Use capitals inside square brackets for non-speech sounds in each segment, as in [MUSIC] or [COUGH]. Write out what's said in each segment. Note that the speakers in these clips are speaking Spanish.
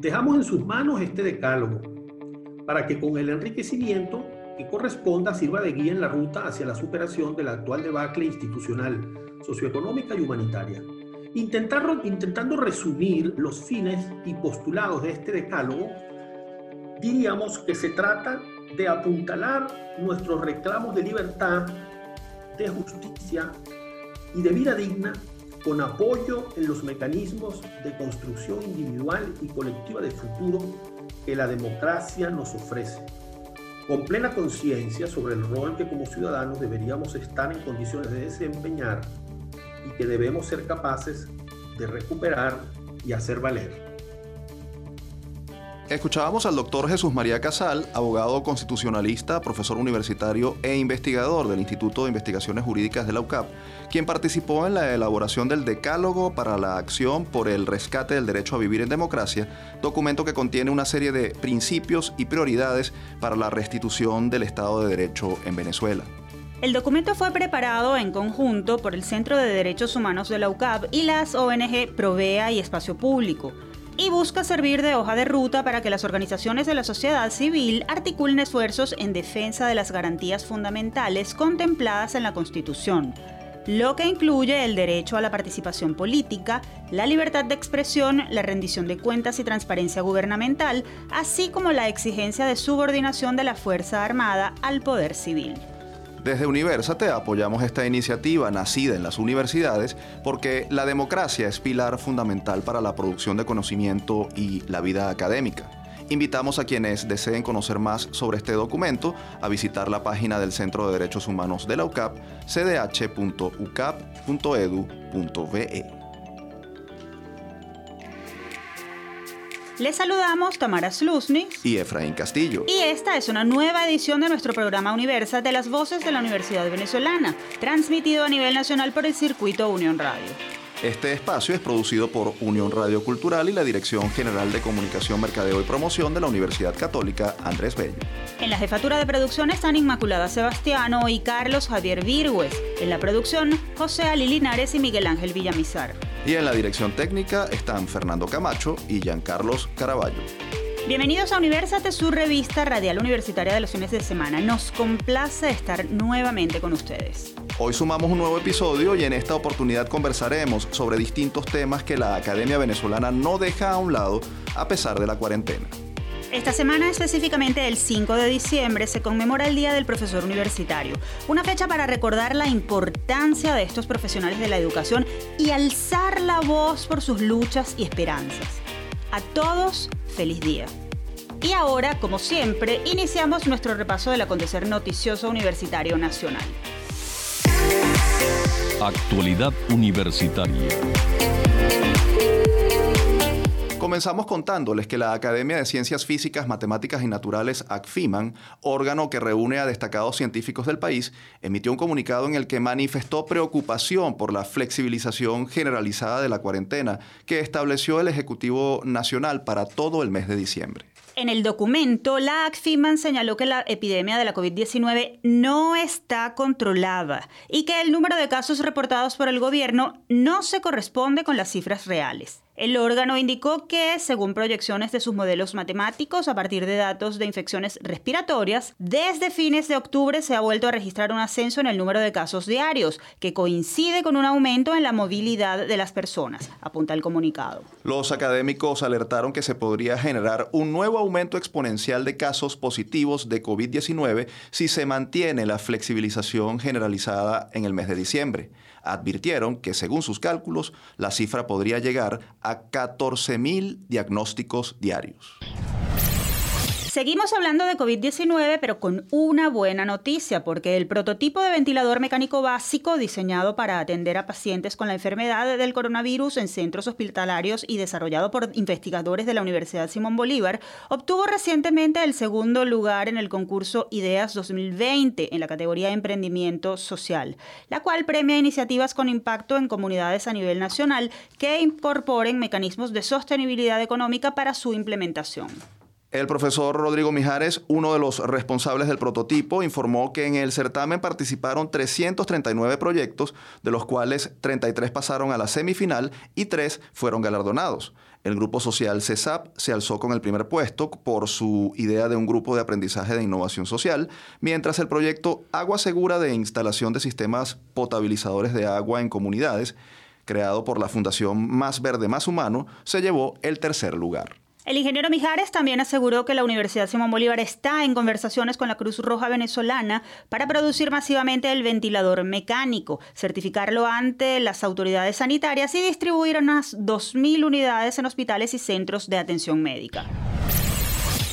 Dejamos en sus manos este decálogo para que con el enriquecimiento que corresponda sirva de guía en la ruta hacia la superación de la actual debacle institucional, socioeconómica y humanitaria. intentando resumir los fines y postulados de este decálogo, diríamos que se trata de apuntalar nuestros reclamos de libertad, de justicia y de vida digna con apoyo en los mecanismos de construcción individual y colectiva de futuro que la democracia nos ofrece, con plena conciencia sobre el rol que como ciudadanos deberíamos estar en condiciones de desempeñar y que debemos ser capaces de recuperar y hacer valer. Escuchábamos al doctor Jesús María Casal, abogado constitucionalista, profesor universitario e investigador del Instituto de Investigaciones Jurídicas de la UCAP, quien participó en la elaboración del Decálogo para la Acción por el Rescate del Derecho a Vivir en Democracia, documento que contiene una serie de principios y prioridades para la restitución del Estado de Derecho en Venezuela. El documento fue preparado en conjunto por el Centro de Derechos Humanos de la UCAP y las ONG Provea y Espacio Público y busca servir de hoja de ruta para que las organizaciones de la sociedad civil articulen esfuerzos en defensa de las garantías fundamentales contempladas en la Constitución, lo que incluye el derecho a la participación política, la libertad de expresión, la rendición de cuentas y transparencia gubernamental, así como la exigencia de subordinación de la Fuerza Armada al poder civil. Desde Universate apoyamos esta iniciativa nacida en las universidades porque la democracia es pilar fundamental para la producción de conocimiento y la vida académica. Invitamos a quienes deseen conocer más sobre este documento a visitar la página del Centro de Derechos Humanos de la UCAP, cdh.ucap.edu.be. Les saludamos Tamara Slusny y Efraín Castillo. Y esta es una nueva edición de nuestro programa Universa de las Voces de la Universidad Venezolana, transmitido a nivel nacional por el circuito Unión Radio. Este espacio es producido por Unión Radio Cultural y la Dirección General de Comunicación, Mercadeo y Promoción de la Universidad Católica Andrés Bello. En la jefatura de producción están Inmaculada Sebastiano y Carlos Javier Virgües. En la producción, José Ali Linares y Miguel Ángel Villamizar. Y en la dirección técnica están Fernando Camacho y Giancarlos Caraballo. Bienvenidos a Universate, su revista radial universitaria de los fines de semana. Nos complace estar nuevamente con ustedes. Hoy sumamos un nuevo episodio y en esta oportunidad conversaremos sobre distintos temas que la Academia Venezolana no deja a un lado a pesar de la cuarentena. Esta semana, específicamente el 5 de diciembre, se conmemora el Día del Profesor Universitario, una fecha para recordar la importancia de estos profesionales de la educación y alzar la voz por sus luchas y esperanzas. A todos, feliz día. Y ahora, como siempre, iniciamos nuestro repaso del acontecer noticioso universitario nacional. Actualidad Universitaria. Comenzamos contándoles que la Academia de Ciencias Físicas, Matemáticas y Naturales, ACFIMAN, órgano que reúne a destacados científicos del país, emitió un comunicado en el que manifestó preocupación por la flexibilización generalizada de la cuarentena que estableció el Ejecutivo Nacional para todo el mes de diciembre. En el documento, la ACFIMAN señaló que la epidemia de la COVID-19 no está controlada y que el número de casos reportados por el gobierno no se corresponde con las cifras reales. El órgano indicó que, según proyecciones de sus modelos matemáticos, a partir de datos de infecciones respiratorias, desde fines de octubre se ha vuelto a registrar un ascenso en el número de casos diarios, que coincide con un aumento en la movilidad de las personas, apunta el comunicado. Los académicos alertaron que se podría generar un nuevo aumento exponencial de casos positivos de COVID-19 si se mantiene la flexibilización generalizada en el mes de diciembre advirtieron que según sus cálculos la cifra podría llegar a 14.000 diagnósticos diarios. Seguimos hablando de COVID-19, pero con una buena noticia, porque el prototipo de ventilador mecánico básico diseñado para atender a pacientes con la enfermedad del coronavirus en centros hospitalarios y desarrollado por investigadores de la Universidad Simón Bolívar obtuvo recientemente el segundo lugar en el concurso Ideas 2020 en la categoría de Emprendimiento Social, la cual premia iniciativas con impacto en comunidades a nivel nacional que incorporen mecanismos de sostenibilidad económica para su implementación. El profesor Rodrigo Mijares, uno de los responsables del prototipo, informó que en el certamen participaron 339 proyectos, de los cuales 33 pasaron a la semifinal y 3 fueron galardonados. El grupo social CESAP se alzó con el primer puesto por su idea de un grupo de aprendizaje de innovación social, mientras el proyecto Agua Segura de instalación de sistemas potabilizadores de agua en comunidades, creado por la Fundación Más Verde Más Humano, se llevó el tercer lugar. El ingeniero Mijares también aseguró que la Universidad Simón Bolívar está en conversaciones con la Cruz Roja venezolana para producir masivamente el ventilador mecánico, certificarlo ante las autoridades sanitarias y distribuir unas 2.000 unidades en hospitales y centros de atención médica.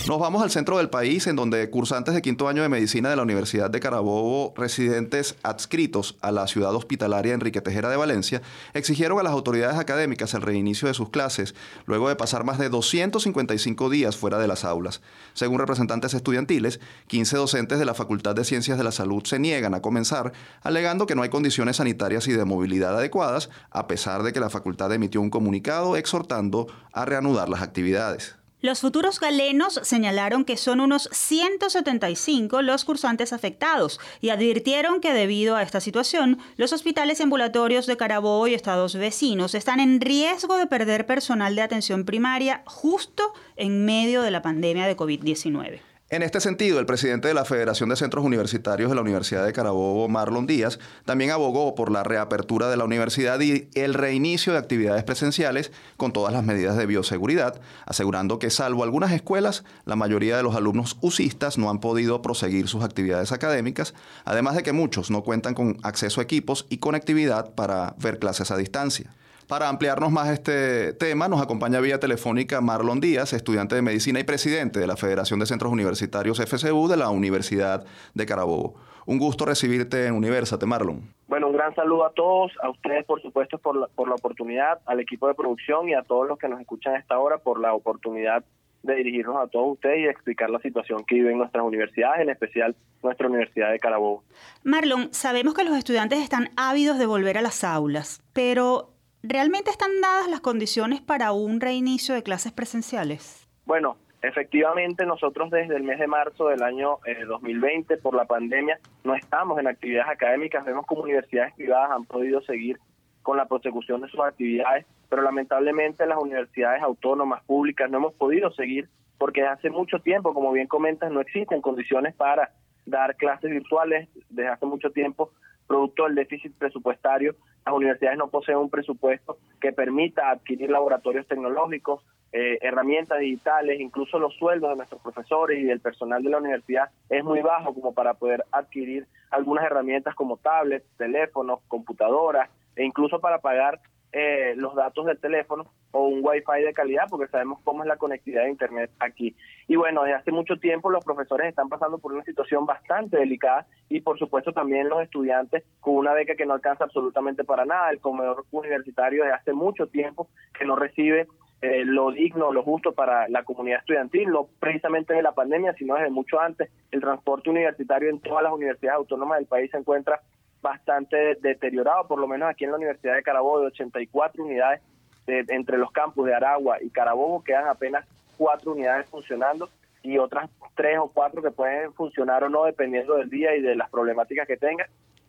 Nos vamos al centro del país, en donde cursantes de quinto año de medicina de la Universidad de Carabobo, residentes adscritos a la ciudad hospitalaria Enrique Tejera de Valencia, exigieron a las autoridades académicas el reinicio de sus clases, luego de pasar más de 255 días fuera de las aulas. Según representantes estudiantiles, 15 docentes de la Facultad de Ciencias de la Salud se niegan a comenzar, alegando que no hay condiciones sanitarias y de movilidad adecuadas, a pesar de que la facultad emitió un comunicado exhortando a reanudar las actividades. Los futuros galenos señalaron que son unos 175 los cursantes afectados y advirtieron que debido a esta situación, los hospitales ambulatorios de Carabobo y estados vecinos están en riesgo de perder personal de atención primaria justo en medio de la pandemia de COVID-19. En este sentido, el presidente de la Federación de Centros Universitarios de la Universidad de Carabobo, Marlon Díaz, también abogó por la reapertura de la universidad y el reinicio de actividades presenciales con todas las medidas de bioseguridad, asegurando que salvo algunas escuelas, la mayoría de los alumnos usistas no han podido proseguir sus actividades académicas, además de que muchos no cuentan con acceso a equipos y conectividad para ver clases a distancia. Para ampliarnos más este tema, nos acompaña vía telefónica Marlon Díaz, estudiante de medicina y presidente de la Federación de Centros Universitarios FCU de la Universidad de Carabobo. Un gusto recibirte en Universate, Marlon. Bueno, un gran saludo a todos, a ustedes por supuesto por la, por la oportunidad, al equipo de producción y a todos los que nos escuchan a esta hora por la oportunidad de dirigirnos a todos ustedes y explicar la situación que viven nuestras universidades, en especial nuestra Universidad de Carabobo. Marlon, sabemos que los estudiantes están ávidos de volver a las aulas, pero ¿Realmente están dadas las condiciones para un reinicio de clases presenciales? Bueno, efectivamente nosotros desde el mes de marzo del año 2020 eh, por la pandemia no estamos en actividades académicas, vemos como universidades privadas han podido seguir con la prosecución de sus actividades, pero lamentablemente las universidades autónomas públicas no hemos podido seguir porque hace mucho tiempo, como bien comentas, no existen condiciones para dar clases virtuales desde hace mucho tiempo producto del déficit presupuestario, las universidades no poseen un presupuesto que permita adquirir laboratorios tecnológicos, eh, herramientas digitales, incluso los sueldos de nuestros profesores y del personal de la universidad es muy bajo como para poder adquirir algunas herramientas como tablets, teléfonos, computadoras e incluso para pagar eh, los datos del teléfono o un wifi de calidad porque sabemos cómo es la conectividad de internet aquí. Y bueno, desde hace mucho tiempo los profesores están pasando por una situación bastante delicada y por supuesto también los estudiantes con una beca que no alcanza absolutamente para nada, el comedor universitario desde hace mucho tiempo que no recibe eh, lo digno, lo justo para la comunidad estudiantil, no precisamente de la pandemia, sino desde mucho antes. El transporte universitario en todas las universidades autónomas del país se encuentra bastante deteriorado, por lo menos aquí en la Universidad de Carabobo, de 84 unidades entre los campus de Aragua y Carabobo, quedan apenas cuatro unidades funcionando y otras tres o cuatro que pueden funcionar o no dependiendo del día y de las problemáticas que tengan.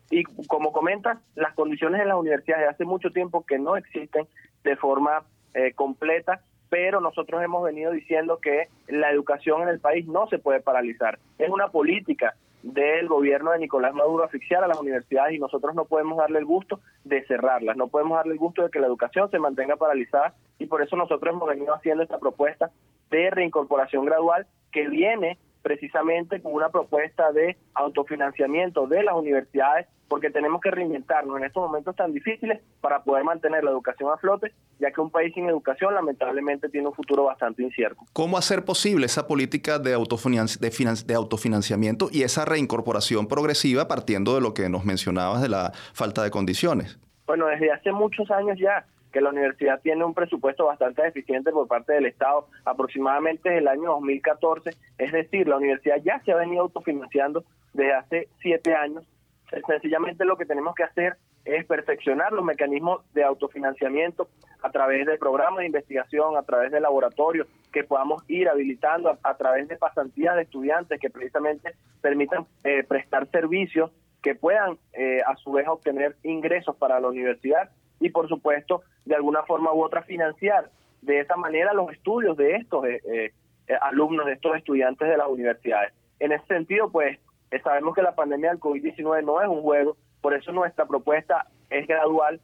Y como comentas, las condiciones en las universidades hace mucho tiempo que no existen de forma eh, completa, pero nosotros hemos venido diciendo que la educación en el país no se puede paralizar. Es una política del gobierno de Nicolás Maduro asfixiar a las universidades y nosotros no podemos darle el gusto de cerrarlas, no podemos darle el gusto de que la educación se mantenga paralizada y por eso nosotros hemos venido haciendo esta propuesta de reincorporación gradual que viene precisamente con una propuesta de autofinanciamiento de las universidades, porque tenemos que reinventarnos en estos momentos tan difíciles para poder mantener la educación a flote, ya que un país sin educación lamentablemente tiene un futuro bastante incierto. ¿Cómo hacer posible esa política de, de autofinanciamiento y esa reincorporación progresiva partiendo de lo que nos mencionabas de la falta de condiciones? Bueno, desde hace muchos años ya que la universidad tiene un presupuesto bastante deficiente por parte del Estado, aproximadamente desde el año 2014, es decir, la universidad ya se ha venido autofinanciando desde hace siete años. Sencillamente lo que tenemos que hacer es perfeccionar los mecanismos de autofinanciamiento a través de programas de investigación, a través de laboratorios, que podamos ir habilitando a, través de pasantías de estudiantes que precisamente permitan eh, prestar servicios que puedan eh, a su vez obtener ingresos para la universidad y por supuesto de alguna forma u otra financiar de esa manera los estudios de estos eh, alumnos, de estos estudiantes de las universidades. En ese sentido, pues sabemos que la pandemia del COVID-19 no es un juego, por eso nuestra propuesta es gradual,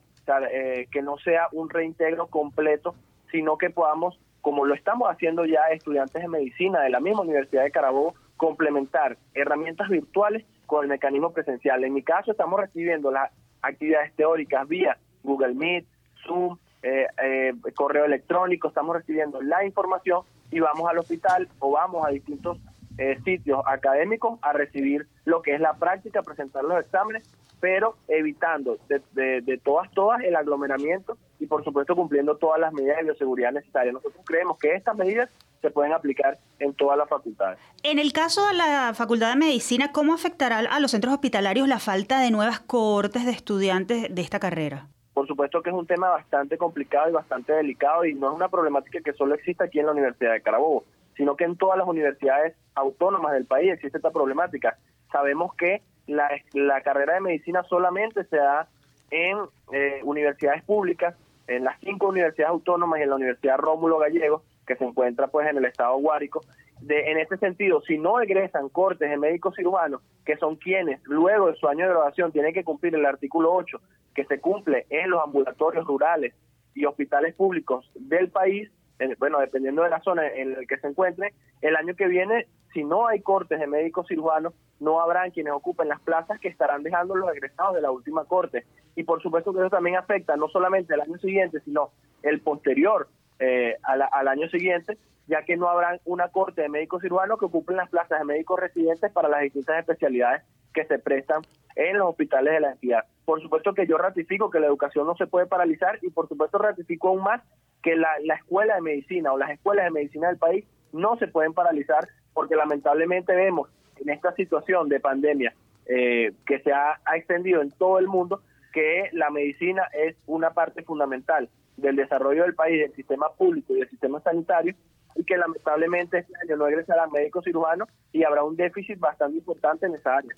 que no sea un reintegro completo, sino que podamos como lo estamos haciendo ya estudiantes de medicina de la misma Universidad de Carabobo, complementar herramientas virtuales con el mecanismo presencial. En mi caso estamos recibiendo las actividades teóricas vía Google Meet, Zoom, eh, eh, correo electrónico, estamos recibiendo la información y vamos al hospital o vamos a distintos eh, sitios académicos a recibir lo que es la práctica, presentar los exámenes pero evitando de, de, todas, todas el aglomeramiento y por supuesto cumpliendo todas las medidas de bioseguridad necesarias. Nosotros creemos que estas medidas se pueden aplicar en todas las facultades. En el caso de la Facultad de Medicina, ¿cómo afectará a los centros hospitalarios la falta de nuevas cohortes de estudiantes de esta carrera? Por supuesto que es un tema bastante complicado y bastante delicado y no es una problemática que solo existe aquí en la Universidad de Carabobo, sino que en todas las universidades autónomas del país existe esta problemática. Sabemos que la, la carrera de medicina solamente se da en eh, universidades públicas, en las cinco universidades autónomas y en la Universidad Rómulo Gallego, que se encuentra pues en el estado Guárico. De, en ese sentido, si no egresan cortes de médicos cirujanos, que son quienes luego de su año de graduación tienen que cumplir el artículo 8, que se cumple en los ambulatorios rurales y hospitales públicos del país, bueno, dependiendo de la zona en la que se encuentre, el año que viene, si no hay cortes de médicos cirujanos, no habrán quienes ocupen las plazas que estarán dejando los egresados de la última corte. Y por supuesto que eso también afecta no solamente el año siguiente, sino el posterior eh, al año siguiente, ya que no habrán una corte de médicos cirujanos que ocupen las plazas de médicos residentes para las distintas especialidades que se prestan en los hospitales de la entidad. Por supuesto que yo ratifico que la educación no se puede paralizar y por supuesto ratifico aún más que la, escuela de medicina o las escuelas de medicina del país no se pueden paralizar porque lamentablemente vemos en esta situación de pandemia eh, que se ha, extendido en todo el mundo que la medicina es una parte fundamental del desarrollo del país, del sistema público y del sistema sanitario, y que lamentablemente este año no egresarán médicos cirujanos y habrá un déficit bastante importante en esa área.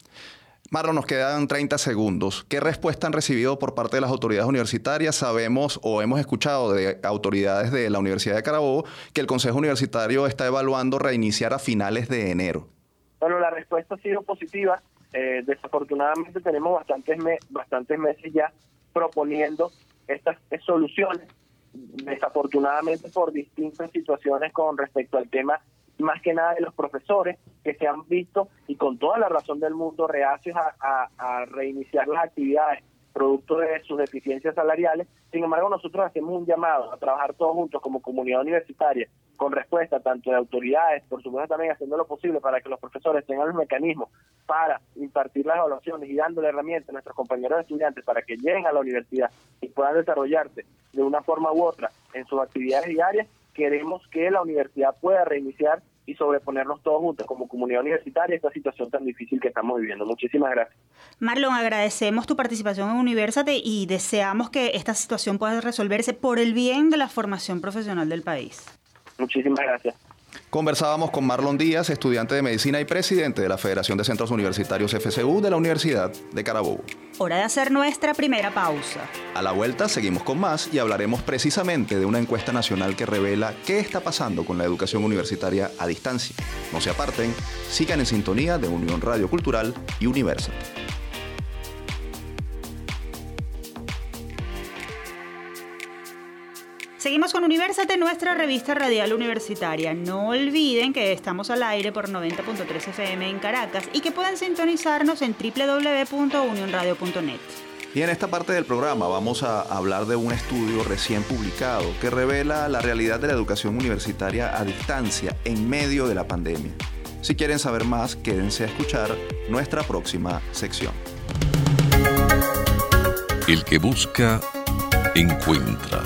Marlon, nos quedan 30 segundos. ¿Qué respuesta han recibido por parte de las autoridades universitarias? Sabemos o hemos escuchado de autoridades de la Universidad de Carabobo que el Consejo Universitario está evaluando reiniciar a finales de enero. Bueno, la respuesta ha sido positiva. Eh, desafortunadamente tenemos bastantes, bastantes meses ya proponiendo estas soluciones. Desafortunadamente por distintas situaciones con respecto al tema más que nada de los profesores que se han visto y con toda la razón del mundo reacios a, reiniciar las actividades producto de sus deficiencias salariales. Sin embargo, nosotros hacemos un llamado a trabajar todos juntos como comunidad universitaria con respuesta tanto de autoridades, por supuesto también haciendo lo posible para que los profesores tengan los mecanismos para impartir las evaluaciones y dándole herramientas a nuestros compañeros estudiantes para que lleguen a la universidad y puedan desarrollarse de una forma u otra en sus actividades diarias queremos que la universidad pueda reiniciar y sobreponernos todos juntos como comunidad universitaria a esta situación tan difícil que estamos viviendo. Muchísimas gracias. Marlon, agradecemos tu participación en Universate y deseamos que esta situación pueda resolverse por el bien de la formación profesional del país. Muchísimas gracias. Conversábamos con Marlon Díaz, estudiante de medicina y presidente de la Federación de Centros Universitarios FCU de la Universidad de Carabobo. Hora de hacer nuestra primera pausa. A la vuelta seguimos con más y hablaremos precisamente de una encuesta nacional que revela qué está pasando con la educación universitaria a distancia. No se aparten, sigan en sintonía de Unión Radio Cultural y Universal. Seguimos con Universate, nuestra revista radial universitaria. No olviden que estamos al aire por 90.3 FM en Caracas y que pueden sintonizarnos en www.unionradio.net. Y en esta parte del programa vamos a hablar de un estudio recién publicado que revela la realidad de la educación universitaria a distancia en medio de la pandemia. Si quieren saber más, quédense a escuchar nuestra próxima sección. El que busca, encuentra.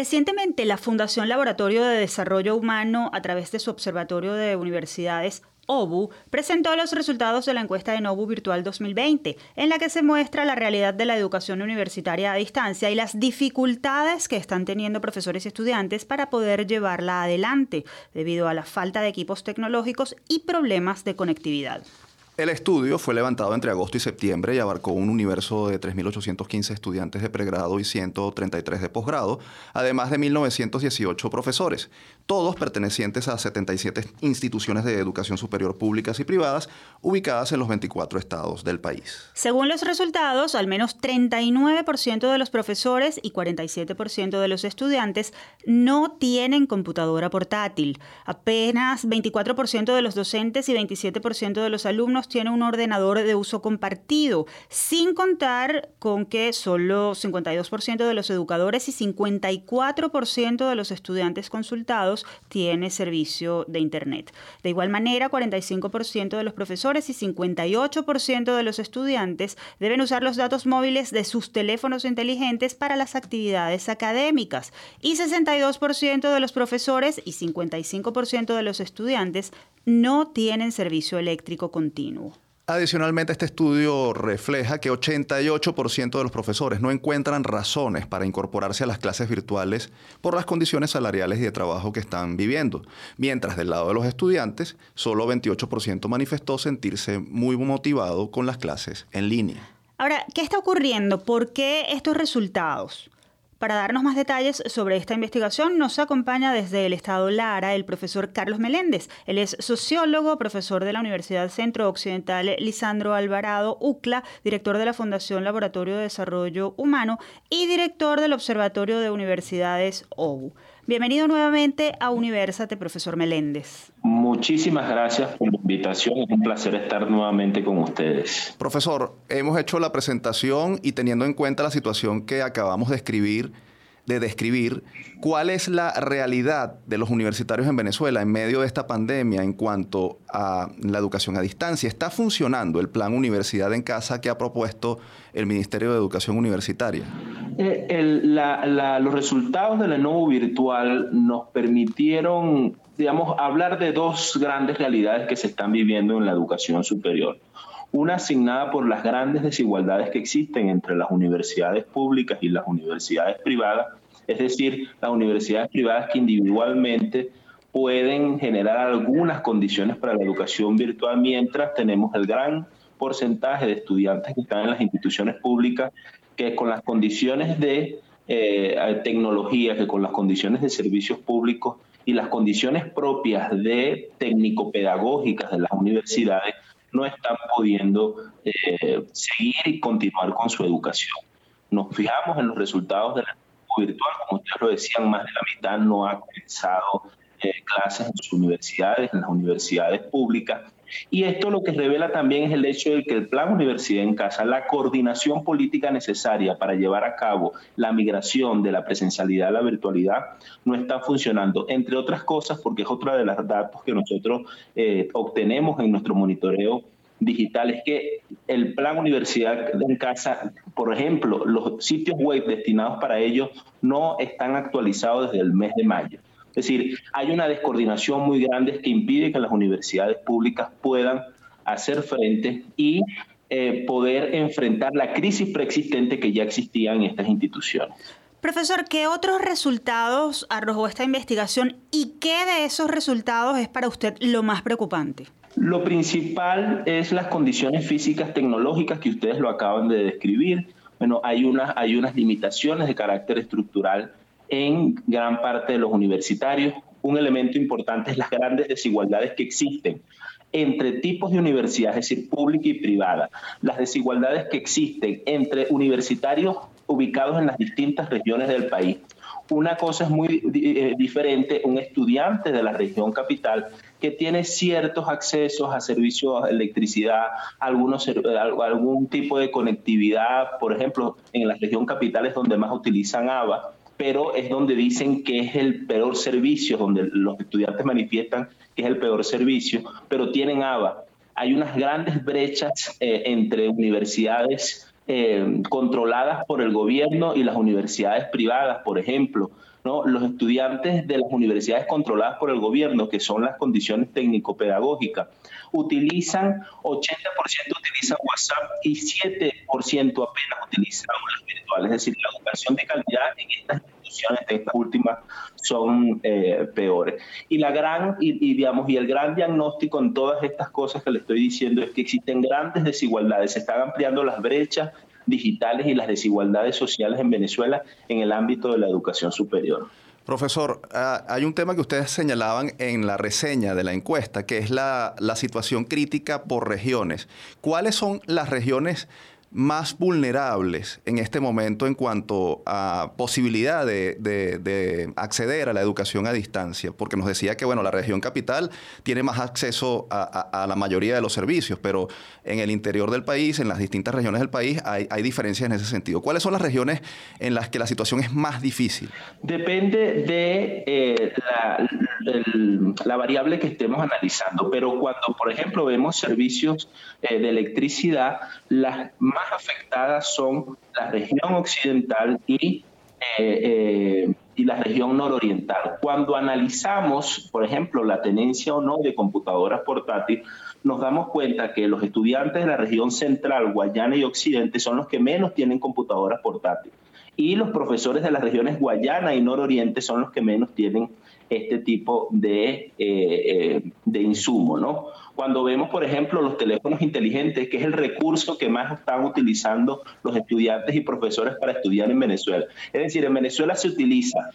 Recientemente, la Fundación Laboratorio de Desarrollo Humano, a través de su Observatorio de Universidades, OBU, presentó los resultados de la encuesta de Nobu Virtual 2020, en la que se muestra la realidad de la educación universitaria a distancia y las dificultades que están teniendo profesores y estudiantes para poder llevarla adelante, debido a la falta de equipos tecnológicos y problemas de conectividad. El estudio fue levantado entre agosto y septiembre y abarcó un universo de 3.815 estudiantes de pregrado y 133 de posgrado, además de 1.918 profesores, todos pertenecientes a 77 instituciones de educación superior públicas y privadas ubicadas en los 24 estados del país. Según los resultados, al menos 39% de los profesores y 47% de los estudiantes no tienen computadora portátil. Apenas 24% de los docentes y 27% de los alumnos tiene un ordenador de uso compartido, sin contar con que solo 52% de los educadores y 54% de los estudiantes consultados tiene servicio de Internet. De igual manera, 45% de los profesores y 58% de los estudiantes deben usar los datos móviles de sus teléfonos inteligentes para las actividades académicas y 62% de los profesores y 55% de los estudiantes no tienen servicio eléctrico continuo. Adicionalmente, este estudio refleja que 88% de los profesores no encuentran razones para incorporarse a las clases virtuales por las condiciones salariales y de trabajo que están viviendo, mientras del lado de los estudiantes, solo 28% manifestó sentirse muy motivado con las clases en línea. Ahora, ¿qué está ocurriendo? ¿Por qué estos resultados? Para darnos más detalles sobre esta investigación nos acompaña desde el Estado Lara el profesor Carlos Meléndez. Él es sociólogo, profesor de la Universidad Centro Occidental Lisandro Alvarado, UCLA, director de la Fundación Laboratorio de Desarrollo Humano y director del Observatorio de Universidades OU. Bienvenido nuevamente a Universate, profesor Meléndez. Muchísimas gracias por la invitación. Es un placer estar nuevamente con ustedes. Profesor, hemos hecho la presentación y teniendo en cuenta la situación que acabamos de escribir, de describir cuál es la realidad de los universitarios en Venezuela en medio de esta pandemia en cuanto a la educación a distancia. ¿Está funcionando el plan Universidad en Casa que ha propuesto el Ministerio de Educación Universitaria? Eh, los resultados de la NOVO virtual nos permitieron, digamos, hablar de dos grandes realidades que se están viviendo en la educación superior. Una asignada por las grandes desigualdades que existen entre las universidades públicas y las universidades privadas, es decir, las universidades privadas que individualmente pueden generar algunas condiciones para la educación virtual, mientras tenemos el gran porcentaje de estudiantes que están en las instituciones públicas que con las condiciones de eh, tecnología, que con las condiciones de servicios públicos y las condiciones propias de técnico-pedagógicas de las universidades no están pudiendo eh, seguir y continuar con su educación. Nos fijamos en los resultados de virtual, como ustedes lo decían, más de la mitad no ha comenzado eh, clases en sus universidades, en las universidades públicas. Y esto lo que revela también es el hecho de que el Plan Universidad en Casa, la coordinación política necesaria para llevar a cabo la migración de la presencialidad a la virtualidad, no está funcionando, entre otras cosas porque es otra de los datos que nosotros eh, obtenemos en nuestro monitoreo digital es que el plan Universidad en Casa, por ejemplo, los sitios web destinados para ello no están actualizados desde el mes de mayo. Es decir, hay una descoordinación muy grande que impide que las universidades públicas puedan hacer frente y eh, poder enfrentar la crisis preexistente que ya existía en estas instituciones. Profesor, ¿qué otros resultados arrojó esta investigación y qué de esos resultados es para usted lo más preocupante? Lo principal es las condiciones físicas tecnológicas que ustedes lo acaban de describir. Bueno, hay unas, hay unas limitaciones de carácter estructural en gran parte de los universitarios. Un elemento importante es las grandes desigualdades que existen entre tipos de universidades, es decir, pública y privada. Las desigualdades que existen entre universitarios ubicados en las distintas regiones del país. Una cosa es muy eh, diferente, un estudiante de la región capital que tiene ciertos accesos a servicios de electricidad, algunos, algún tipo de conectividad, por ejemplo, en la región capital es donde más utilizan ABA, pero es donde dicen que es el peor servicio, donde los estudiantes manifiestan que es el peor servicio, pero tienen ABA. Hay unas grandes brechas eh, entre universidades eh, controladas por el gobierno y las universidades privadas, por ejemplo. ¿No? Los estudiantes de las universidades controladas por el gobierno, que son las condiciones técnico-pedagógicas, utilizan, 80% utilizan WhatsApp y 7% apenas utilizan aulas virtuales. Es decir, la educación de calidad en estas instituciones, de estas últimas, son eh, peores. Y la gran, y, digamos, y el gran diagnóstico en todas estas cosas que le estoy diciendo es que existen grandes desigualdades, se están ampliando las brechas digitales y las desigualdades sociales en Venezuela en el ámbito de la educación superior. Profesor, ah, hay un tema que ustedes señalaban en la reseña de la encuesta, que es la, la situación crítica por regiones. ¿Cuáles son las regiones más vulnerables en este momento en cuanto a posibilidad de, acceder a la educación a distancia, porque nos decía que bueno, la región capital tiene más acceso a, la mayoría de los servicios, pero en el interior del país, en las distintas regiones del país, hay, diferencias en ese sentido. ¿Cuáles son las regiones en las que la situación es más difícil? Depende de eh, la, variable que estemos analizando, pero cuando, por ejemplo, vemos servicios eh, de electricidad, las más afectadas son la región occidental y, eh, eh, y la región nororiental. Cuando analizamos, por ejemplo, la tenencia o no de computadoras portátiles, nos damos cuenta que los estudiantes de la región central, Guayana y Occidente son los que menos tienen computadoras portátiles. Y los profesores de las regiones Guayana y Nororiente son los que menos tienen este tipo de, eh, de insumo, ¿no? cuando vemos, por ejemplo, los teléfonos inteligentes, que es el recurso que más están utilizando los estudiantes y profesores para estudiar en Venezuela. Es decir, en Venezuela se utiliza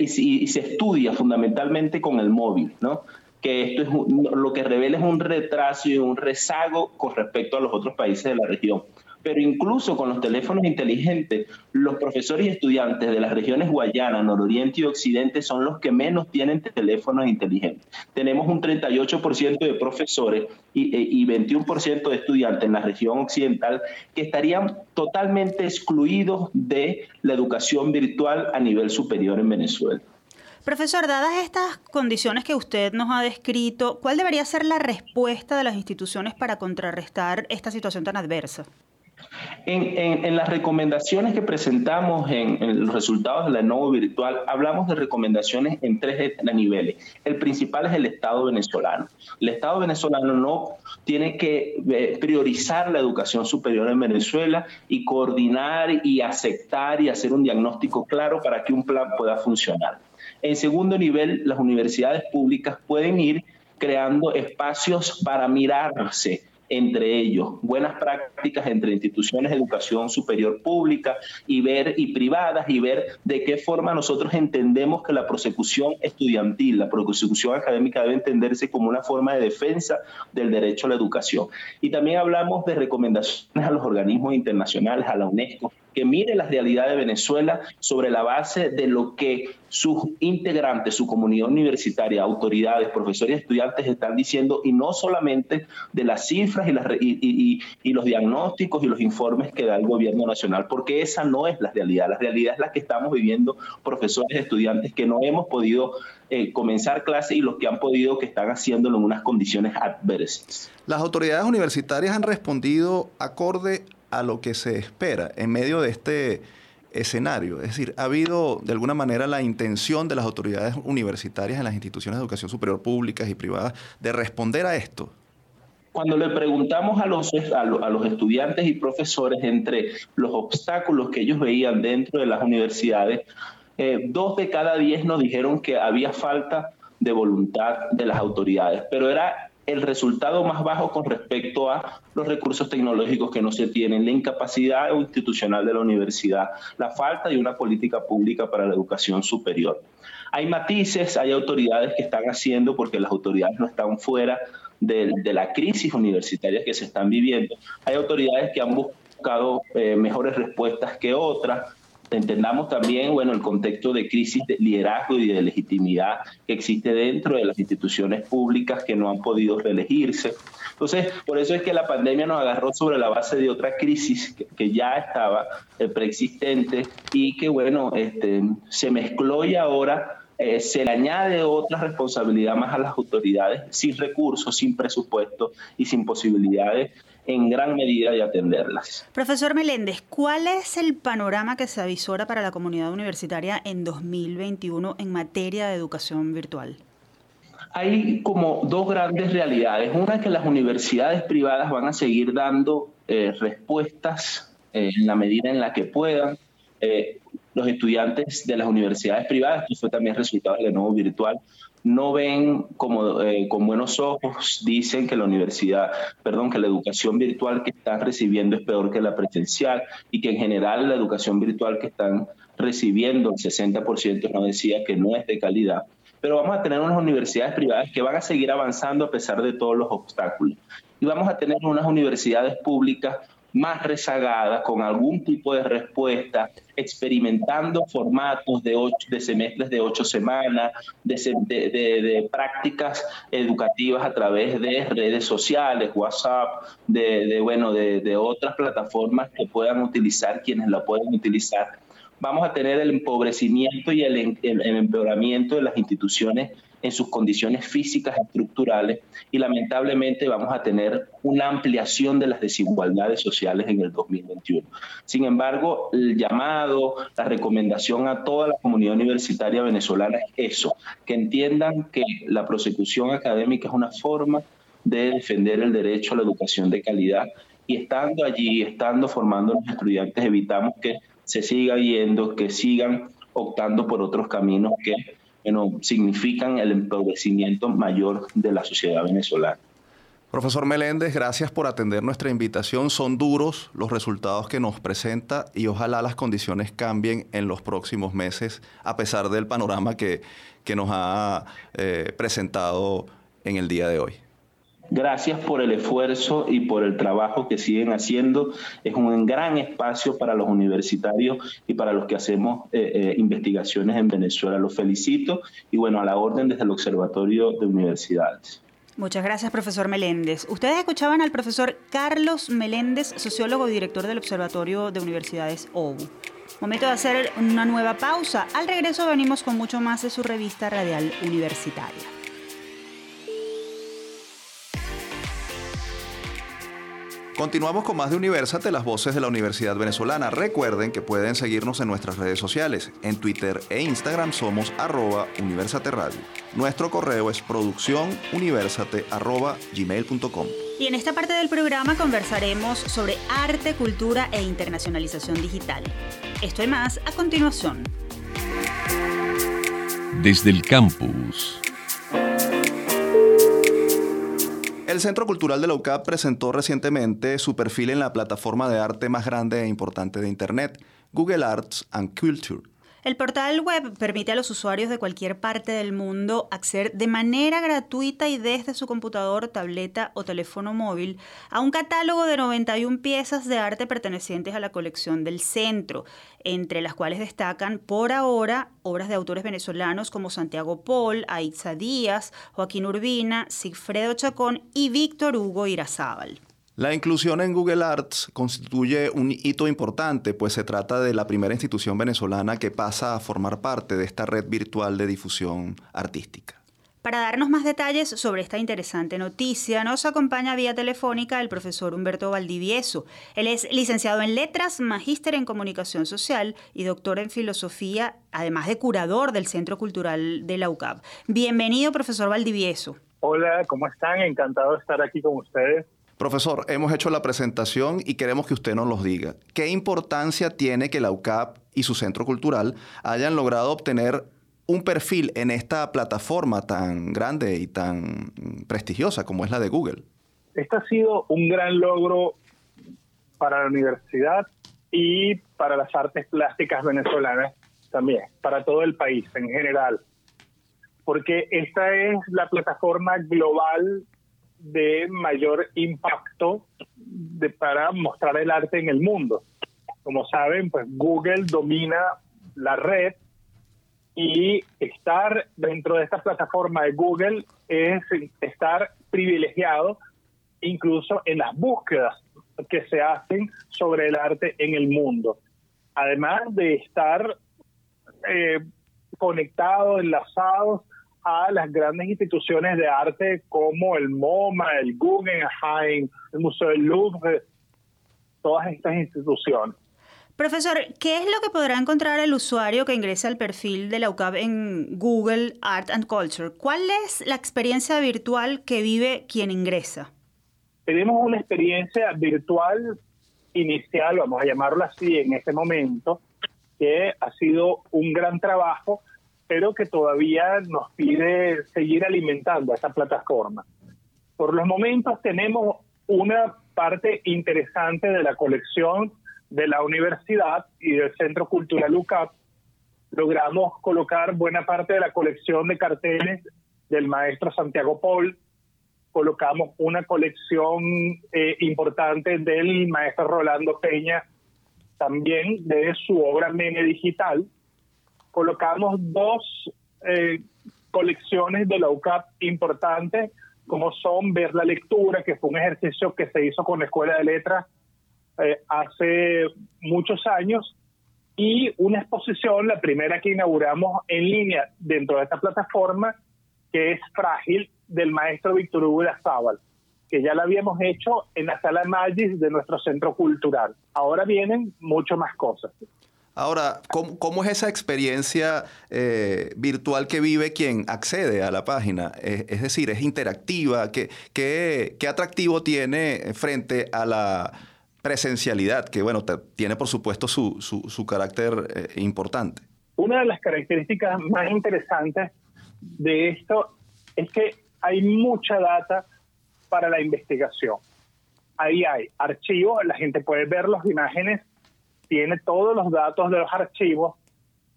y, se estudia fundamentalmente con el móvil, ¿no? que esto es lo que revela es un retraso y un rezago con respecto a los otros países de la región pero incluso con los teléfonos inteligentes, los profesores y estudiantes de las regiones Guayana, Nororiente y Occidente son los que menos tienen teléfonos inteligentes. Tenemos un 38% de profesores y, 21% e, de estudiantes en la región occidental que estarían totalmente excluidos de la educación virtual a nivel superior en Venezuela. Profesor, dadas estas condiciones que usted nos ha descrito, ¿cuál debería ser la respuesta de las instituciones para contrarrestar esta situación tan adversa? En, las recomendaciones que presentamos en, los resultados de la NOVO virtual, hablamos de recomendaciones en tres niveles. El principal es el Estado venezolano. El Estado venezolano no tiene que eh, priorizar la educación superior en Venezuela y coordinar y aceptar y hacer un diagnóstico claro para que un plan pueda funcionar. En segundo nivel, las universidades públicas pueden ir creando espacios para mirarse entre ellos, buenas prácticas entre instituciones de educación superior pública y ver y privadas y ver de qué forma nosotros entendemos que la prosecución estudiantil, la prosecución académica debe entenderse como una forma de defensa del derecho a la educación. Y también hablamos de recomendaciones a los organismos internacionales, a la UNESCO, que mire la realidad de Venezuela sobre la base de lo que sus integrantes, su comunidad universitaria, autoridades, profesores y estudiantes están diciendo y no solamente de las cifras y, los diagnósticos y los informes que da el gobierno nacional, porque esa no es la realidad. La realidad es la que estamos viviendo profesores estudiantes que no hemos podido eh, comenzar clase y los que han podido que están haciéndolo en unas condiciones adversas. Las autoridades universitarias han respondido acorde a lo que se espera en medio de este escenario. Es decir, ha habido de alguna manera la intención de las autoridades universitarias en las instituciones de educación superior públicas y privadas de responder a esto. Cuando le preguntamos a los, a, los estudiantes y profesores entre los obstáculos que ellos veían dentro de las universidades, eh, dos de cada diez nos dijeron que había falta de voluntad de las autoridades, pero era el resultado más bajo con respecto a los recursos tecnológicos que no se tienen, la incapacidad institucional de la universidad, la falta de una política pública para la educación superior. Hay matices, hay autoridades que están haciendo porque las autoridades no están fuera de, la crisis universitaria que se están viviendo. Hay autoridades que han buscado eh, mejores respuestas que otras entendamos también bueno, el contexto de crisis de liderazgo y de legitimidad que existe dentro de las instituciones públicas que no han podido reelegirse. Entonces, por eso es que la pandemia nos agarró sobre la base de otra crisis que, ya estaba eh, preexistente y que, bueno, este, se mezcló y ahora eh, se le añade otra responsabilidad más a las autoridades sin recursos, sin presupuesto y sin posibilidades en gran medida de atenderlas. Profesor Meléndez, ¿cuál es el panorama que se avisora para la comunidad universitaria en 2021 en materia de educación virtual? Hay como dos grandes realidades. Una es que las universidades privadas van a seguir dando eh, respuestas eh, en la medida en la que puedan. Eh, los estudiantes de las universidades privadas, que fue también resultado del nuevo virtual, no ven como, eh, con buenos ojos, dicen que la universidad, perdón, que la educación virtual que están recibiendo es peor que la presencial y que en general la educación virtual que están recibiendo, el 60% no decía que no es de calidad. Pero vamos a tener unas universidades privadas que van a seguir avanzando a pesar de todos los obstáculos. Y vamos a tener unas universidades públicas más rezagada, con algún tipo de respuesta, experimentando formatos de, ocho, de semestres de ocho semanas, de, prácticas educativas a través de redes sociales, WhatsApp, de, bueno, de, otras plataformas que puedan utilizar quienes la pueden utilizar. Vamos a tener el empobrecimiento y el empeoramiento de las instituciones en sus condiciones físicas estructurales y lamentablemente vamos a tener una ampliación de las desigualdades sociales en el 2021. Sin embargo, el llamado, la recomendación a toda la comunidad universitaria venezolana es eso, que entiendan que la prosecución académica es una forma de defender el derecho a la educación de calidad y estando allí, estando formando a los estudiantes, evitamos que se siga viendo, que sigan optando por otros caminos que bueno, significan el empobrecimiento mayor de la sociedad venezolana. Profesor Meléndez, gracias por atender nuestra invitación. Son duros los resultados que nos presenta y ojalá las condiciones cambien en los próximos meses, a pesar del panorama que, que nos ha eh, presentado en el día de hoy. Gracias por el esfuerzo y por el trabajo que siguen haciendo. Es un gran espacio para los universitarios y para los que hacemos eh, eh, investigaciones en Venezuela. Los felicito y bueno, a la orden desde el Observatorio de Universidades. Muchas gracias, profesor Meléndez. Ustedes escuchaban al profesor Carlos Meléndez, sociólogo y director del Observatorio de Universidades OBU. Momento de hacer una nueva pausa. Al regreso venimos con mucho más de su revista radial universitaria. Continuamos con más de Universate, las voces de la Universidad Venezolana. Recuerden que pueden seguirnos en nuestras redes sociales. En Twitter e Instagram somos arroba Universate Radio. Nuestro correo es producciónuniversate.gmail.com. Y en esta parte del programa conversaremos sobre arte, cultura e internacionalización digital. Esto y más a continuación. Desde el campus. El Centro Cultural de la UCAP presentó recientemente su perfil en la plataforma de arte más grande e importante de Internet, Google Arts and Culture. El portal web permite a los usuarios de cualquier parte del mundo acceder de manera gratuita y desde su computador, tableta o teléfono móvil a un catálogo de 91 piezas de arte pertenecientes a la colección del centro, entre las cuales destacan por ahora obras de autores venezolanos como Santiago Paul, Aitza Díaz, Joaquín Urbina, Sigfredo Chacón y Víctor Hugo Irazábal. La inclusión en Google Arts constituye un hito importante, pues se trata de la primera institución venezolana que pasa a formar parte de esta red virtual de difusión artística. Para darnos más detalles sobre esta interesante noticia, nos acompaña vía telefónica el profesor Humberto Valdivieso. Él es licenciado en Letras, magíster en Comunicación Social y doctor en Filosofía, además de curador del Centro Cultural de la UCAP. Bienvenido, profesor Valdivieso. Hola, ¿cómo están? Encantado de estar aquí con ustedes. Profesor, hemos hecho la presentación y queremos que usted nos los diga. ¿Qué importancia tiene que la UCAP y su centro cultural hayan logrado obtener un perfil en esta plataforma tan grande y tan prestigiosa como es la de Google? Este ha sido un gran logro para la universidad y para las artes plásticas venezolanas también, para todo el país en general, porque esta es la plataforma global de mayor impacto de, para mostrar el arte en el mundo. Como saben, pues Google domina la red y estar dentro de esta plataforma de Google es estar privilegiado incluso en las búsquedas que se hacen sobre el arte en el mundo. Además de estar eh, conectados, enlazados a las grandes instituciones de arte como el MoMA, el Guggenheim, el Museo del Louvre, todas estas instituciones. Profesor, ¿qué es lo que podrá encontrar el usuario que ingresa al perfil de la UCAP en Google Art and Culture? ¿Cuál es la experiencia virtual que vive quien ingresa? Tenemos una experiencia virtual inicial, vamos a llamarlo así, en este momento, que ha sido un gran trabajo, pero que todavía nos pide seguir alimentando a esta plataforma. Por los momentos tenemos una parte interesante de la colección de la universidad y del Centro Cultural UCAP, logramos colocar buena parte de la colección de carteles del maestro Santiago Paul, colocamos una colección eh, importante del maestro Rolando Peña, también de su obra Mene Digital, colocamos dos eh, colecciones de la UCAP importantes, como son Ver la Lectura, que fue un ejercicio que se hizo con la Escuela de Letras eh, hace muchos años y una exposición, la primera que inauguramos en línea dentro de esta plataforma, que es Frágil, del maestro Víctor Hugo Sábal, que ya la habíamos hecho en la sala Magis de nuestro centro cultural. Ahora vienen mucho más cosas. Ahora, ¿cómo, es esa experiencia eh, virtual que vive quien accede a la página? Es, decir, ¿es interactiva? ¿Qué, qué atractivo tiene frente a la presencialidad, que bueno, tiene por supuesto su, su, carácter eh, importante. Una de las características más interesantes de esto es que hay mucha data para la investigación. Ahí hay archivos, la gente puede ver las imágenes, tiene todos los datos de los archivos,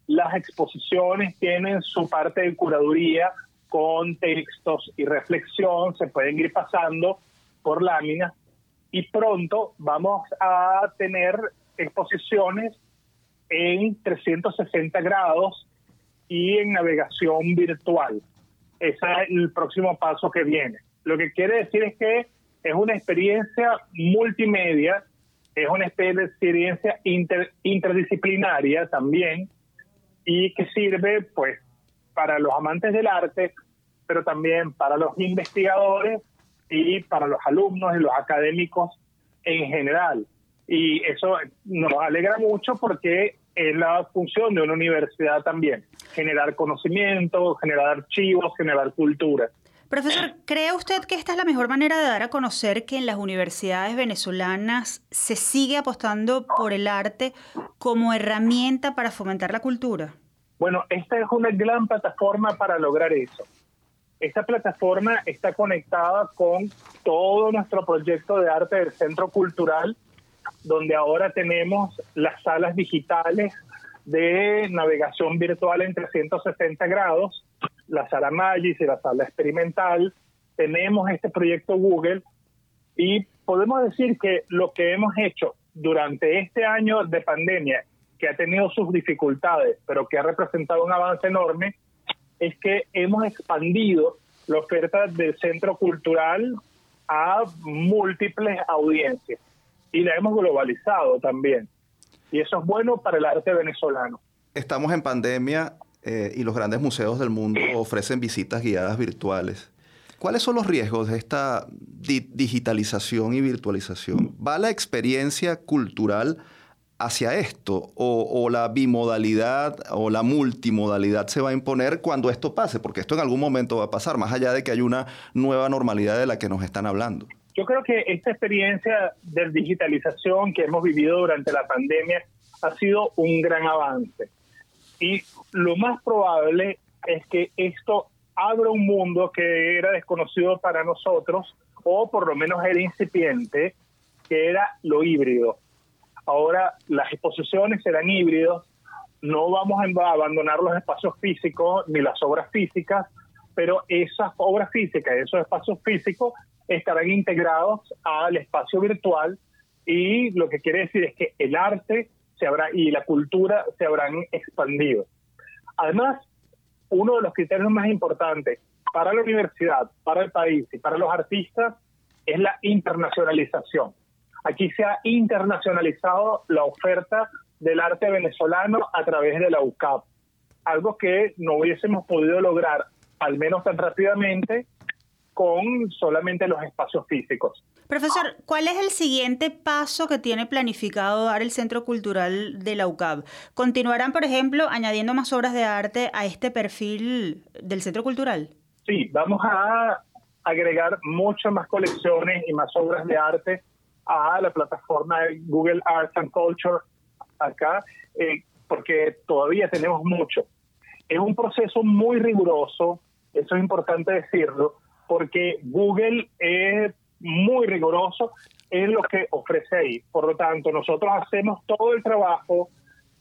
las exposiciones tienen su parte de curaduría con textos y reflexión, se pueden ir pasando por láminas y pronto vamos a tener exposiciones en 360 grados y en navegación virtual. Ese es el próximo paso que viene. Lo que quiere decir es que es una experiencia multimedia, es una experiencia interdisciplinaria también y que sirve pues para los amantes del arte, pero también para los investigadores y para los alumnos y los académicos en general. Y eso nos alegra mucho porque es la función de una universidad también, generar conocimiento, generar archivos, generar cultura. Profesor, ¿cree usted que esta es la mejor manera de dar a conocer que en las universidades venezolanas se sigue apostando por el arte como herramienta para fomentar la cultura? Bueno, esta es una gran plataforma para lograr eso. Esta plataforma está conectada con todo nuestro proyecto de arte del Centro Cultural, donde ahora tenemos las salas digitales de navegación virtual en 360 grados, la sala Magis y la sala experimental. Tenemos este proyecto Google y podemos decir que lo que hemos hecho durante este año de pandemia, que ha tenido sus dificultades, pero que ha representado un avance enorme, es que hemos expandido la oferta del centro cultural a múltiples audiencias y la hemos globalizado también. Y eso es bueno para el arte venezolano. Estamos en pandemia eh, y los grandes museos del mundo ofrecen visitas guiadas virtuales. ¿Cuáles son los riesgos de esta digitalización y virtualización? ¿Va la experiencia cultural hacia esto o, la bimodalidad o la multimodalidad se va a imponer cuando esto pase, porque esto en algún momento va a pasar, más allá de que hay una nueva normalidad de la que nos están hablando. Yo creo que esta experiencia de digitalización que hemos vivido durante la pandemia ha sido un gran avance. Y lo más probable es que esto abra un mundo que era desconocido para nosotros, o por lo menos era incipiente, que era lo híbrido Ahora las exposiciones serán híbridos, no vamos a abandonar los espacios físicos ni las obras físicas, pero esas obras físicas, esos espacios físicos estarán integrados al espacio virtual y lo que quiere decir es que el arte y la cultura se habrán expandido. Además, uno de los criterios más importantes para la universidad, para el país y para los artistas es la internacionalización. Aquí se ha internacionalizado la oferta del arte venezolano a través de la UCAP, algo que no hubiésemos podido lograr al menos tan rápidamente, con solamente los espacios físicos. Profesor, ¿cuál es el siguiente paso que tiene planificado dar el Centro Cultural de la UCAB? ¿Continuarán, por ejemplo, añadiendo más obras de arte a este perfil del Centro Cultural? Sí, vamos a agregar muchas más colecciones y más obras de arte a la plataforma de Google Arts and Culture acá, eh, porque todavía tenemos mucho. Es un proceso muy riguroso, eso es importante decirlo, porque Google es muy riguroso en lo que ofrece ahí. Por lo tanto, nosotros hacemos todo el trabajo,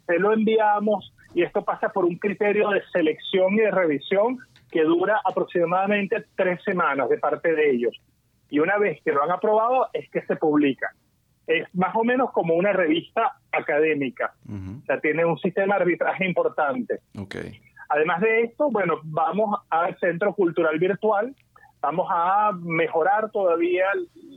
se lo enviamos y esto pasa por un criterio de selección y de revisión que dura aproximadamente tres semanas de parte de ellos. Y una vez que lo han aprobado es que se publica. Es más o menos como una revista académica. O sea, tiene un sistema de arbitraje importante. Okay. Además de esto, bueno, vamos al Centro Cultural Virtual, vamos a mejorar todavía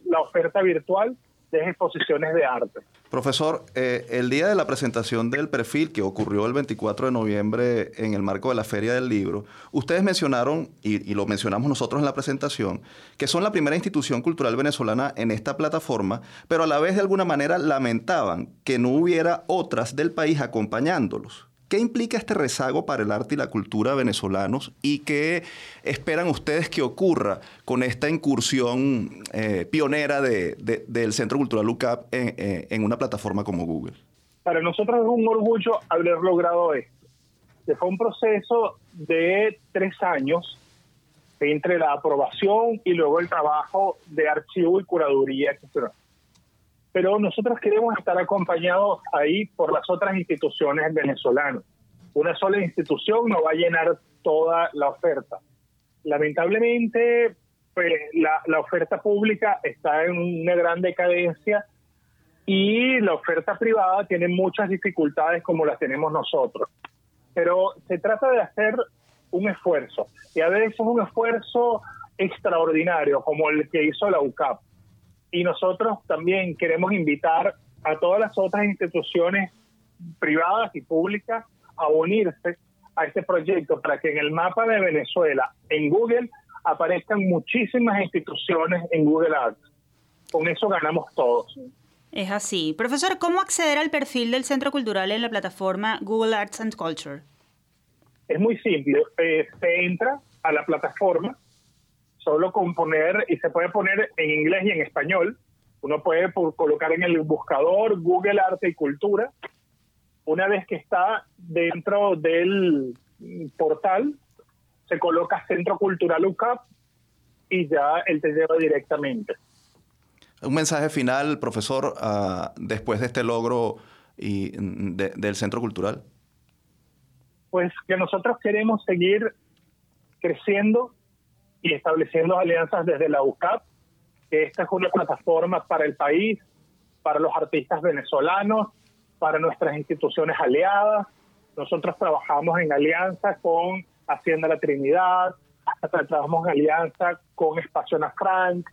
la oferta virtual de exposiciones de arte. Profesor, eh, el día de la presentación del perfil que ocurrió el 24 de noviembre en el marco de la Feria del Libro, ustedes mencionaron, y, y, lo mencionamos nosotros en la presentación, que son la primera institución cultural venezolana en esta plataforma, pero a la vez de alguna manera lamentaban que no hubiera otras del país acompañándolos. ¿Qué implica este rezago para el arte y la cultura venezolanos y qué esperan ustedes que ocurra con esta incursión eh, pionera de, del Centro Cultural UCAP en, eh, en, una plataforma como Google? Para nosotros es un orgullo haber logrado esto. Fue un proceso de tres años entre la aprobación y luego el trabajo de archivo y curaduría, etc pero nosotros queremos estar acompañados ahí por las otras instituciones venezolanas. Una sola institución no va a llenar toda la oferta. Lamentablemente, pues, la, la oferta pública está en una gran decadencia y la oferta privada tiene muchas dificultades como las tenemos nosotros. Pero se trata de hacer un esfuerzo, y a veces un esfuerzo extraordinario, como el que hizo la UCAP y nosotros también queremos invitar a todas las otras instituciones privadas y públicas a unirse a este proyecto para que en el mapa de Venezuela, en Google, aparezcan muchísimas instituciones en Google Arts. Con eso ganamos todos. Es así. Profesor, ¿cómo acceder al perfil del Centro Cultural en la plataforma Google Arts and Culture? Es muy simple. Eh, se entra a la plataforma, solo con poner, y se puede poner en inglés y en español, uno puede colocar en el buscador Google Arte y Cultura. Una vez que está dentro del portal, se coloca Centro Cultural UCAP y ya él te lleva directamente. Un mensaje final, profesor, uh, después de este logro y de, del Centro Cultural. Pues que nosotros queremos seguir creciendo y estableciendo alianzas desde la UCAP, que esta es una plataforma para el país, para los artistas venezolanos, para nuestras instituciones aliadas. Nosotros trabajamos en alianza con Hacienda La Trinidad, trabajamos en alianza con Espacio Ana Frank,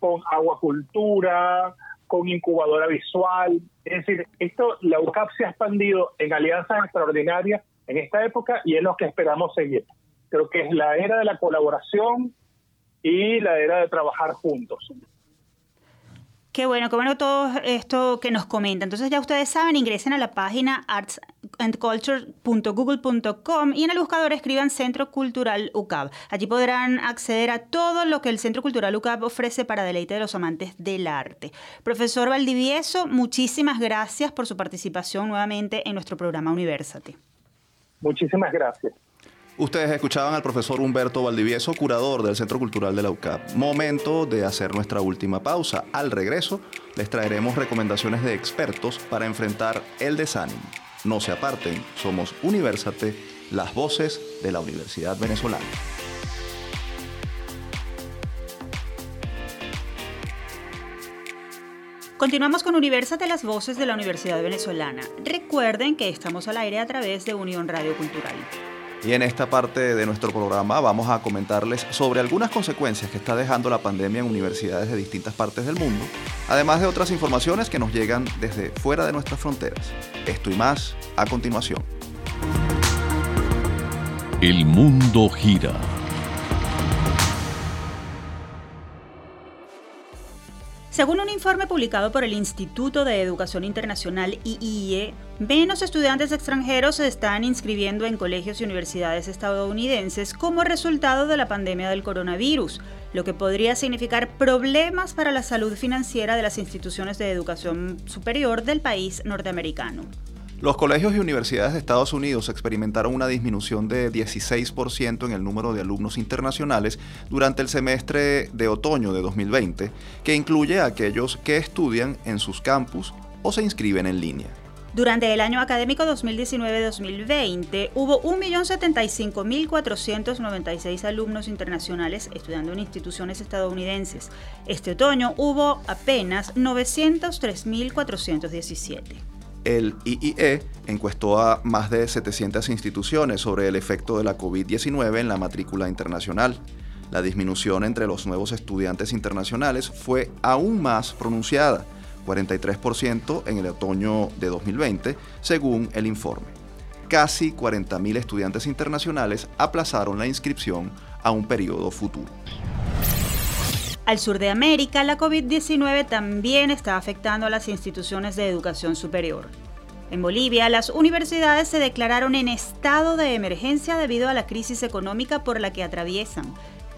con Aguacultura, con Incubadora Visual. Es decir, esto, la UCAP se ha expandido en alianzas extraordinarias en esta época y es lo que esperamos seguir. Creo que es la era de la colaboración y la era de trabajar juntos. Qué bueno, qué bueno todo esto que nos comenta. Entonces ya ustedes saben, ingresen a la página artsandculture.google.com y en el buscador escriban Centro Cultural UCAB. Allí podrán acceder a todo lo que el Centro Cultural UCAB ofrece para deleite de los amantes del arte. Profesor Valdivieso, muchísimas gracias por su participación nuevamente en nuestro programa Universate. Muchísimas gracias. Ustedes escuchaban al profesor Humberto Valdivieso, curador del Centro Cultural de la UCAP. Momento de hacer nuestra última pausa. Al regreso, les traeremos recomendaciones de expertos para enfrentar el desánimo. No se aparten, somos Universate, las voces de la Universidad Venezolana. Continuamos con Universate, las voces de la Universidad Venezolana. Recuerden que estamos al aire a través de Unión Radio Cultural. Y en esta parte de nuestro programa vamos a comentarles sobre algunas consecuencias que está dejando la pandemia en universidades de distintas partes del mundo, además de otras informaciones que nos llegan desde fuera de nuestras fronteras. Esto y más a continuación. El mundo gira Según un informe publicado por el Instituto de Educación Internacional IIE, menos estudiantes extranjeros se están inscribiendo en colegios y universidades estadounidenses como resultado de la pandemia del coronavirus, lo que podría significar problemas para la salud financiera de las instituciones de educación superior del país norteamericano. Los colegios y universidades de Estados Unidos experimentaron una disminución de 16% en el número de alumnos internacionales durante el semestre de otoño de 2020, que incluye a aquellos que estudian en sus campus o se inscriben en línea. Durante el año académico 2019-2020 hubo 1.075.496 alumnos internacionales estudiando en instituciones estadounidenses. Este otoño hubo apenas 903.417 el IIE encuestó a más de 700 instituciones sobre el efecto de la COVID-19 en la matrícula internacional. La disminución entre los nuevos estudiantes internacionales fue aún más pronunciada, 43% en el otoño de 2020, según el informe. Casi 40.000 estudiantes internacionales aplazaron la inscripción a un periodo futuro. Al sur de América, la COVID-19 también está afectando a las instituciones de educación superior. En Bolivia, las universidades se declararon en estado de emergencia debido a la crisis económica por la que atraviesan.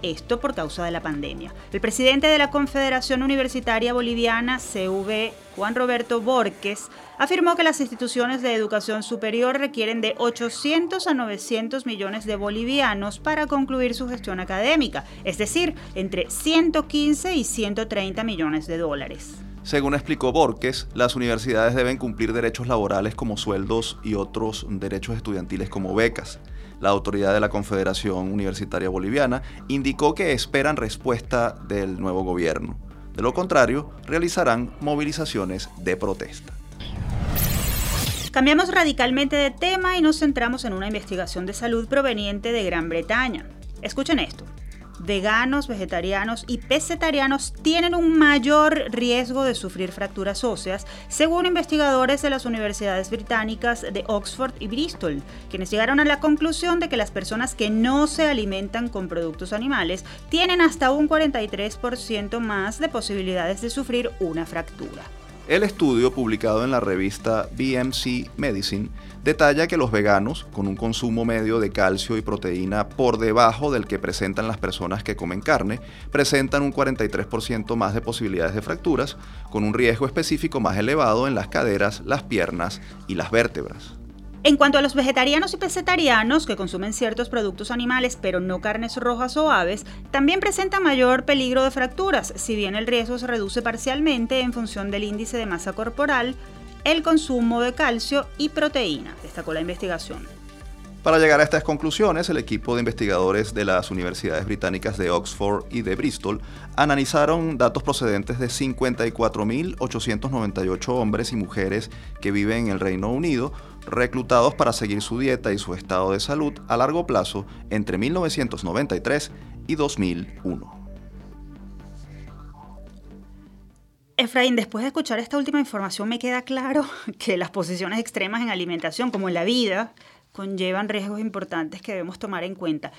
Esto por causa de la pandemia. El presidente de la Confederación Universitaria Boliviana, CV, Juan Roberto Borges, afirmó que las instituciones de educación superior requieren de 800 a 900 millones de bolivianos para concluir su gestión académica, es decir, entre 115 y 130 millones de dólares. Según explicó Borges, las universidades deben cumplir derechos laborales como sueldos y otros derechos estudiantiles como becas. La autoridad de la Confederación Universitaria Boliviana indicó que esperan respuesta del nuevo gobierno. De lo contrario, realizarán movilizaciones de protesta. Cambiamos radicalmente de tema y nos centramos en una investigación de salud proveniente de Gran Bretaña. Escuchen esto. Veganos, vegetarianos y pescetarianos tienen un mayor riesgo de sufrir fracturas óseas, según investigadores de las universidades británicas de Oxford y Bristol, quienes llegaron a la conclusión de que las personas que no se alimentan con productos animales tienen hasta un 43% más de posibilidades de sufrir una fractura. El estudio publicado en la revista BMC Medicine detalla que los veganos, con un consumo medio de calcio y proteína por debajo del que presentan las personas que comen carne, presentan un 43% más de posibilidades de fracturas, con un riesgo específico más elevado en las caderas, las piernas y las vértebras. En cuanto a los vegetarianos y pescetarianos que consumen ciertos productos animales pero no carnes rojas o aves, también presentan mayor peligro de fracturas, si bien el riesgo se reduce parcialmente en función del índice de masa corporal, el consumo de calcio y proteína, destacó la investigación. Para llegar a estas conclusiones, el equipo de investigadores de las universidades británicas de Oxford y de Bristol analizaron datos procedentes de 54.898 hombres y mujeres que viven en el Reino Unido, reclutados para seguir su dieta y su estado de salud a largo plazo entre 1993 y 2001. Efraín, después de escuchar esta última información me queda claro [LAUGHS] que las posiciones extremas en alimentación, como en la vida, conllevan riesgos importantes que debemos tomar en cuenta.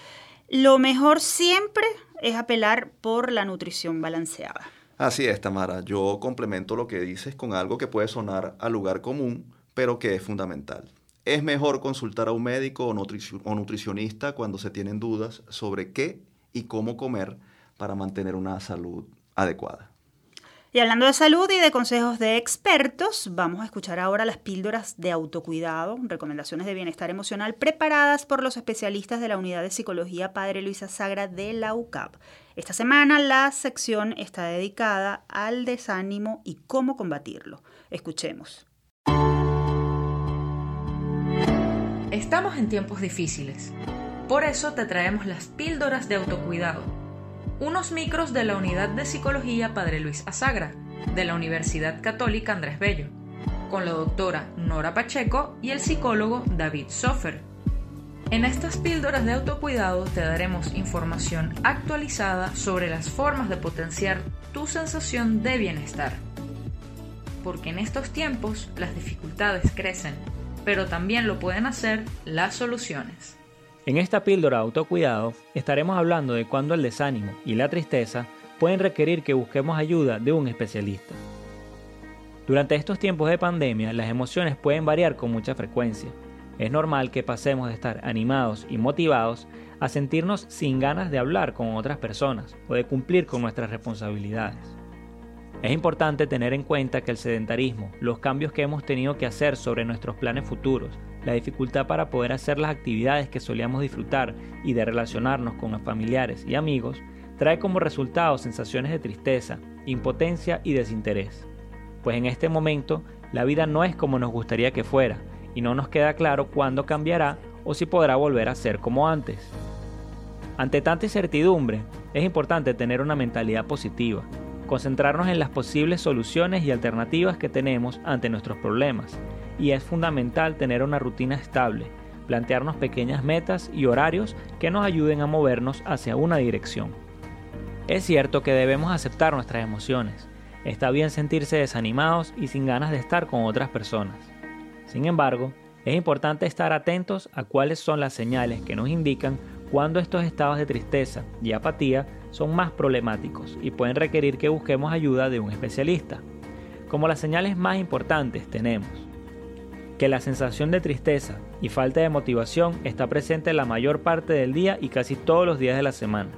Lo mejor siempre es apelar por la nutrición balanceada. Así es, Tamara. Yo complemento lo que dices con algo que puede sonar al lugar común, pero que es fundamental. Es mejor consultar a un médico o, nutricionista cuando se tienen dudas sobre qué y cómo comer para mantener una salud adecuada. Y hablando de salud y de consejos de expertos, vamos a escuchar ahora las píldoras de autocuidado, recomendaciones de bienestar emocional preparadas por los especialistas de la Unidad de Psicología Padre Luisa Sagra de la UCAP. Esta semana la sección está dedicada al desánimo y cómo combatirlo. Escuchemos. Estamos en tiempos difíciles. Por eso te traemos las píldoras de autocuidado unos micros de la Unidad de Psicología Padre Luis Azagra, de la Universidad Católica Andrés Bello, con la doctora Nora Pacheco y el psicólogo David Sofer. En estas píldoras de autocuidado te daremos información actualizada sobre las formas de potenciar tu sensación de bienestar. Porque en estos tiempos las dificultades crecen, pero también lo pueden hacer las soluciones. En esta píldora autocuidado estaremos hablando de cuando el desánimo y la tristeza pueden requerir que busquemos ayuda de un especialista. Durante estos tiempos de pandemia, las emociones pueden variar con mucha frecuencia. Es normal que pasemos de estar animados y motivados a sentirnos sin ganas de hablar con otras personas o de cumplir con nuestras responsabilidades. Es importante tener en cuenta que el sedentarismo, los cambios que hemos tenido que hacer sobre nuestros planes futuros, la dificultad para poder hacer las actividades que solíamos disfrutar y de relacionarnos con familiares y amigos, trae como resultado sensaciones de tristeza, impotencia y desinterés. Pues en este momento la vida no es como nos gustaría que fuera y no nos queda claro cuándo cambiará o si podrá volver a ser como antes. Ante tanta incertidumbre, es importante tener una mentalidad positiva, concentrarnos en las posibles soluciones y alternativas que tenemos ante nuestros problemas, y es fundamental tener una rutina estable, plantearnos pequeñas metas y horarios que nos ayuden a movernos hacia una dirección. Es cierto que debemos aceptar nuestras emociones, está bien sentirse desanimados y sin ganas de estar con otras personas. Sin embargo, es importante estar atentos a cuáles son las señales que nos indican cuando estos estados de tristeza y apatía son más problemáticos y pueden requerir que busquemos ayuda de un especialista. Como las señales más importantes tenemos que la sensación de tristeza y falta de motivación está presente la mayor parte del día y casi todos los días de la semana.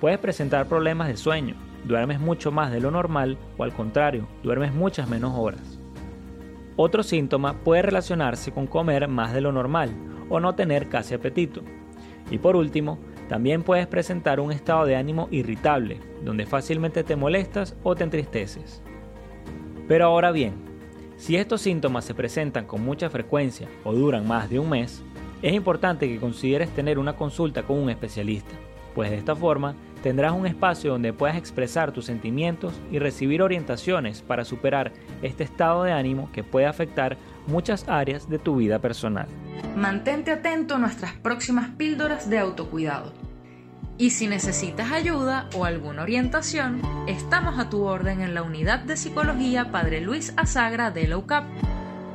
Puedes presentar problemas de sueño, duermes mucho más de lo normal o al contrario, duermes muchas menos horas. Otro síntoma puede relacionarse con comer más de lo normal o no tener casi apetito. Y por último, también puedes presentar un estado de ánimo irritable, donde fácilmente te molestas o te entristeces. Pero ahora bien, si estos síntomas se presentan con mucha frecuencia o duran más de un mes, es importante que consideres tener una consulta con un especialista, pues de esta forma tendrás un espacio donde puedas expresar tus sentimientos y recibir orientaciones para superar este estado de ánimo que puede afectar muchas áreas de tu vida personal. Mantente atento a nuestras próximas píldoras de autocuidado. Y si necesitas ayuda o alguna orientación, estamos a tu orden en la unidad de psicología Padre Luis Azagra de la UCAP.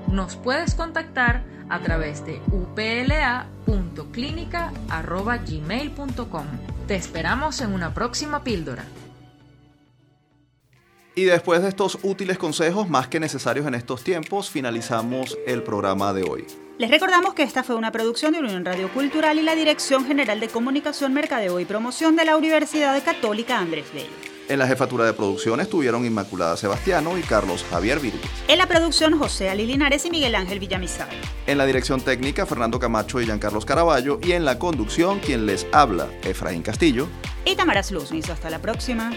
Nos puedes contactar a través de upla.clinica.gmail.com. Te esperamos en una próxima píldora. Y después de estos útiles consejos más que necesarios en estos tiempos, finalizamos el programa de hoy. Les recordamos que esta fue una producción de Unión Radio Cultural y la Dirección General de Comunicación, Mercadeo y Promoción de la Universidad Católica Andrés Bello. En la jefatura de producción estuvieron Inmaculada Sebastiano y Carlos Javier Virgües. En la producción, José Ali Linares y Miguel Ángel Villamizar. En la dirección técnica, Fernando Camacho y Giancarlos Caraballo. Y en la conducción, quien les habla, Efraín Castillo. Y Tamara Sluznis. Hasta la próxima.